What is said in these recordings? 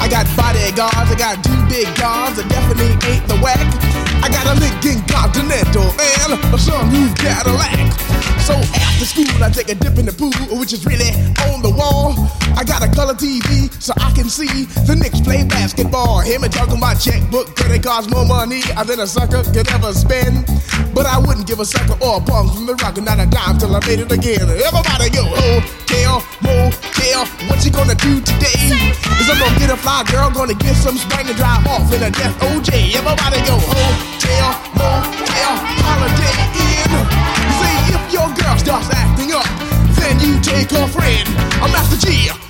I got bodyguards, I got two big guns that definitely ain't the whack. I got a Lincoln Continental and a sunroof Cadillac. So after school, I take a dip in the pool, which is really on the wall. I got a color TV so I can see the Knicks play basketball. Him and talking my checkbook, cause it costs more money than a sucker could ever spend. But I give a sucker or a punk from the rock and not a dime till I made it again. Everybody go, oh, hotel, motel, what you gonna do today? Is I'm gonna get a fly girl, gonna get some spring and drive off in a death OJ. Everybody go, oh, hotel, motel, holiday inn. See if your girl starts acting up, then you take her friend. I'm Master Gee.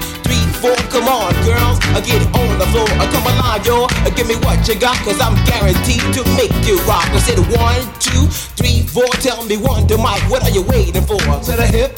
Come on, girls, I get on the floor. I come alive, yo. Uh, give me what you got, cause I'm guaranteed to make you rock. I said one, two, three, four. Tell me Wonder Mike, what are you waiting for? To the hip,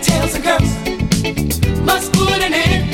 tails and curves must put an end